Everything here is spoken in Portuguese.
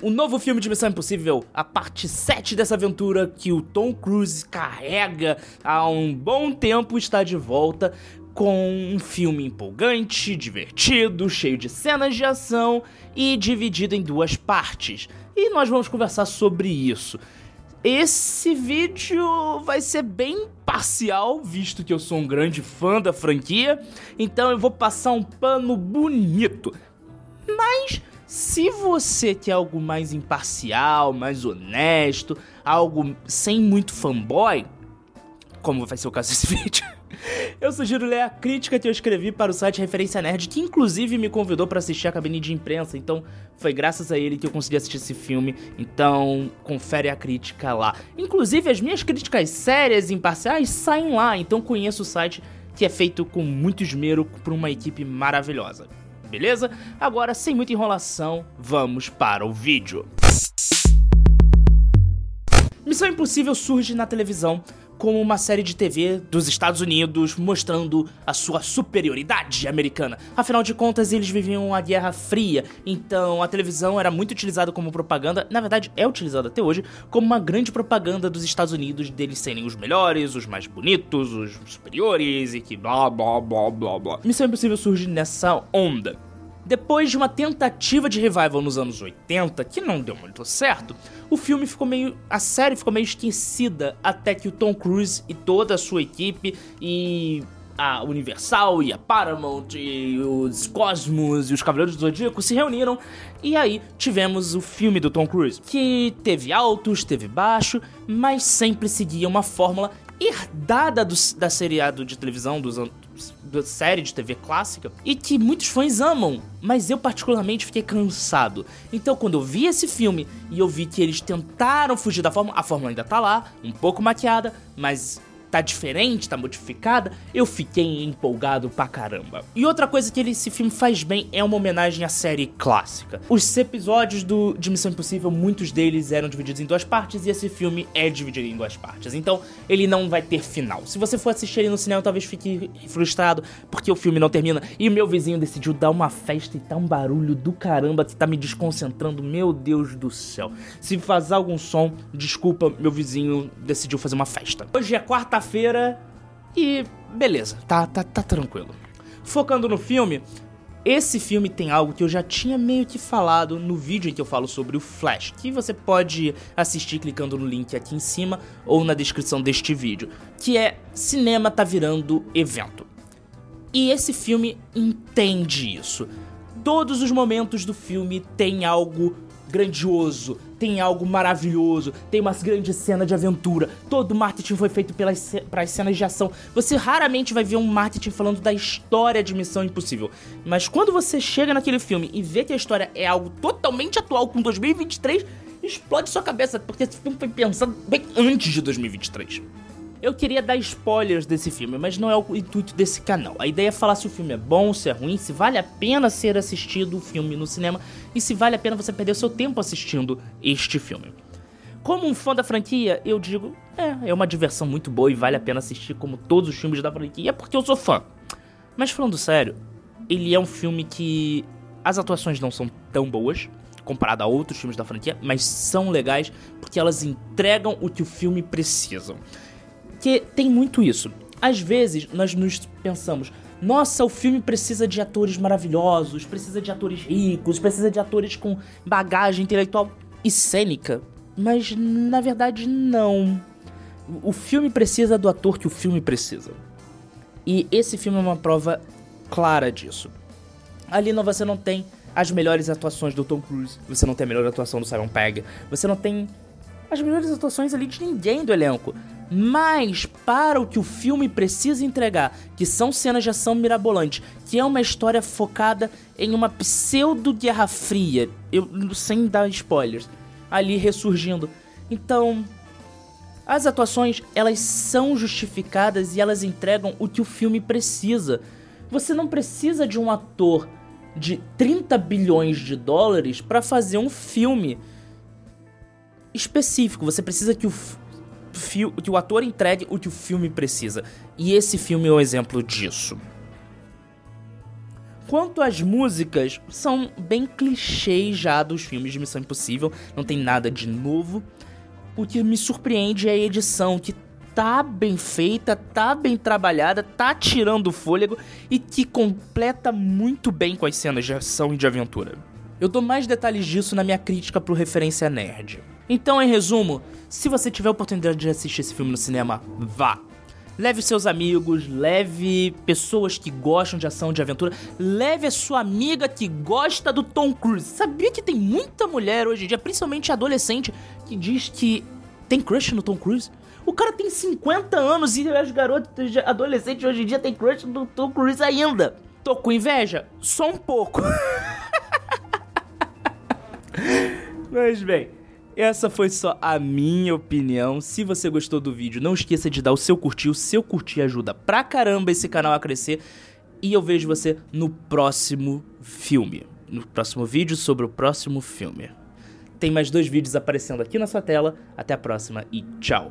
O novo filme de Missão Impossível, a parte 7 dessa aventura que o Tom Cruise carrega há um bom tempo, está de volta com um filme empolgante, divertido, cheio de cenas de ação e dividido em duas partes. E nós vamos conversar sobre isso. Esse vídeo vai ser bem parcial, visto que eu sou um grande fã da franquia, então eu vou passar um pano bonito. Mas se você quer algo mais imparcial, mais honesto, algo sem muito fanboy, como vai ser o caso desse vídeo, eu sugiro ler a crítica que eu escrevi para o site Referência Nerd, que inclusive me convidou para assistir a cabine de imprensa, então foi graças a ele que eu consegui assistir esse filme, então confere a crítica lá. Inclusive as minhas críticas sérias e imparciais saem lá, então conheço o site que é feito com muito esmero por uma equipe maravilhosa beleza? Agora, sem muita enrolação, vamos para o vídeo. Missão Impossível surge na televisão como uma série de TV dos Estados Unidos mostrando a sua superioridade americana. Afinal de contas, eles viviam a Guerra Fria, então a televisão era muito utilizada como propaganda, na verdade é utilizada até hoje, como uma grande propaganda dos Estados Unidos deles serem os melhores, os mais bonitos, os superiores e que blá blá blá blá blá. Missão Impossível surge nessa onda. Depois de uma tentativa de revival nos anos 80, que não deu muito certo, o filme ficou meio. a série ficou meio esquecida até que o Tom Cruise e toda a sua equipe e a Universal e a Paramount e os Cosmos e os Cavaleiros do Zodíaco se reuniram e aí tivemos o filme do Tom Cruise, que teve altos, teve baixo, mas sempre seguia uma fórmula herdada do, da seriado de televisão dos anos série de TV clássica e que muitos fãs amam, mas eu particularmente fiquei cansado. Então, quando eu vi esse filme e eu vi que eles tentaram fugir da fórmula, a fórmula ainda tá lá, um pouco maquiada, mas tá diferente, tá modificada, eu fiquei empolgado pra caramba. E outra coisa que ele, esse filme faz bem é uma homenagem à série clássica. Os episódios do, de Missão Impossível, muitos deles eram divididos em duas partes e esse filme é dividido em duas partes. Então ele não vai ter final. Se você for assistir ele no cinema, talvez fique frustrado porque o filme não termina. E meu vizinho decidiu dar uma festa e tá um barulho do caramba que tá me desconcentrando. Meu Deus do céu. Se vazar algum som, desculpa, meu vizinho decidiu fazer uma festa. Hoje é quarta quarta-feira e beleza, tá, tá, tá tranquilo. Focando no filme, esse filme tem algo que eu já tinha meio que falado no vídeo em que eu falo sobre o Flash, que você pode assistir clicando no link aqui em cima ou na descrição deste vídeo, que é cinema tá virando evento. E esse filme entende isso. Todos os momentos do filme tem algo grandioso, tem algo maravilhoso, tem uma grande cena de aventura. Todo o marketing foi feito para as cenas de ação. Você raramente vai ver um marketing falando da história de Missão Impossível. Mas quando você chega naquele filme e vê que a história é algo totalmente atual com 2023, explode sua cabeça, porque esse filme foi pensado bem antes de 2023. Eu queria dar spoilers desse filme, mas não é o intuito desse canal. A ideia é falar se o filme é bom, se é ruim, se vale a pena ser assistido o filme no cinema e se vale a pena você perder o seu tempo assistindo este filme. Como um fã da franquia, eu digo, é, é uma diversão muito boa e vale a pena assistir como todos os filmes da franquia, porque eu sou fã. Mas falando sério, ele é um filme que as atuações não são tão boas comparado a outros filmes da franquia, mas são legais porque elas entregam o que o filme precisa. Que tem muito isso. Às vezes nós nos pensamos, nossa, o filme precisa de atores maravilhosos, precisa de atores ricos, precisa de atores com bagagem intelectual e cênica. Mas na verdade não. O filme precisa do ator que o filme precisa. E esse filme é uma prova clara disso. Ali não, você não tem as melhores atuações do Tom Cruise, você não tem a melhor atuação do Simon Pegg, você não tem as melhores atuações ali de ninguém do elenco. Mas para o que o filme precisa entregar, que são cenas de ação mirabolantes, que é uma história focada em uma pseudo Guerra Fria, eu sem dar spoilers, ali ressurgindo. Então, as atuações, elas são justificadas e elas entregam o que o filme precisa. Você não precisa de um ator de 30 bilhões de dólares para fazer um filme específico. Você precisa que o, que o ator entregue o que o filme precisa. E esse filme é um exemplo disso. Quanto às músicas, são bem clichês já dos filmes de Missão Impossível, não tem nada de novo. O que me surpreende é a edição, que tá bem feita, tá bem trabalhada, tá tirando fôlego e que completa muito bem com as cenas de ação e de aventura. Eu dou mais detalhes disso na minha crítica pro Referência Nerd. Então, em resumo, se você tiver a oportunidade de assistir esse filme no cinema, vá. Leve seus amigos, leve pessoas que gostam de ação, de aventura, leve a sua amiga que gosta do Tom Cruise. Sabia que tem muita mulher hoje em dia, principalmente adolescente, que diz que tem crush no Tom Cruise? O cara tem 50 anos e as garotas adolescentes hoje em dia têm crush no Tom Cruise ainda. Tô com inveja? Só um pouco. Mas bem, essa foi só a minha opinião. Se você gostou do vídeo, não esqueça de dar o seu curtir. O seu curtir ajuda pra caramba esse canal a crescer. E eu vejo você no próximo filme. No próximo vídeo sobre o próximo filme. Tem mais dois vídeos aparecendo aqui na sua tela. Até a próxima e tchau.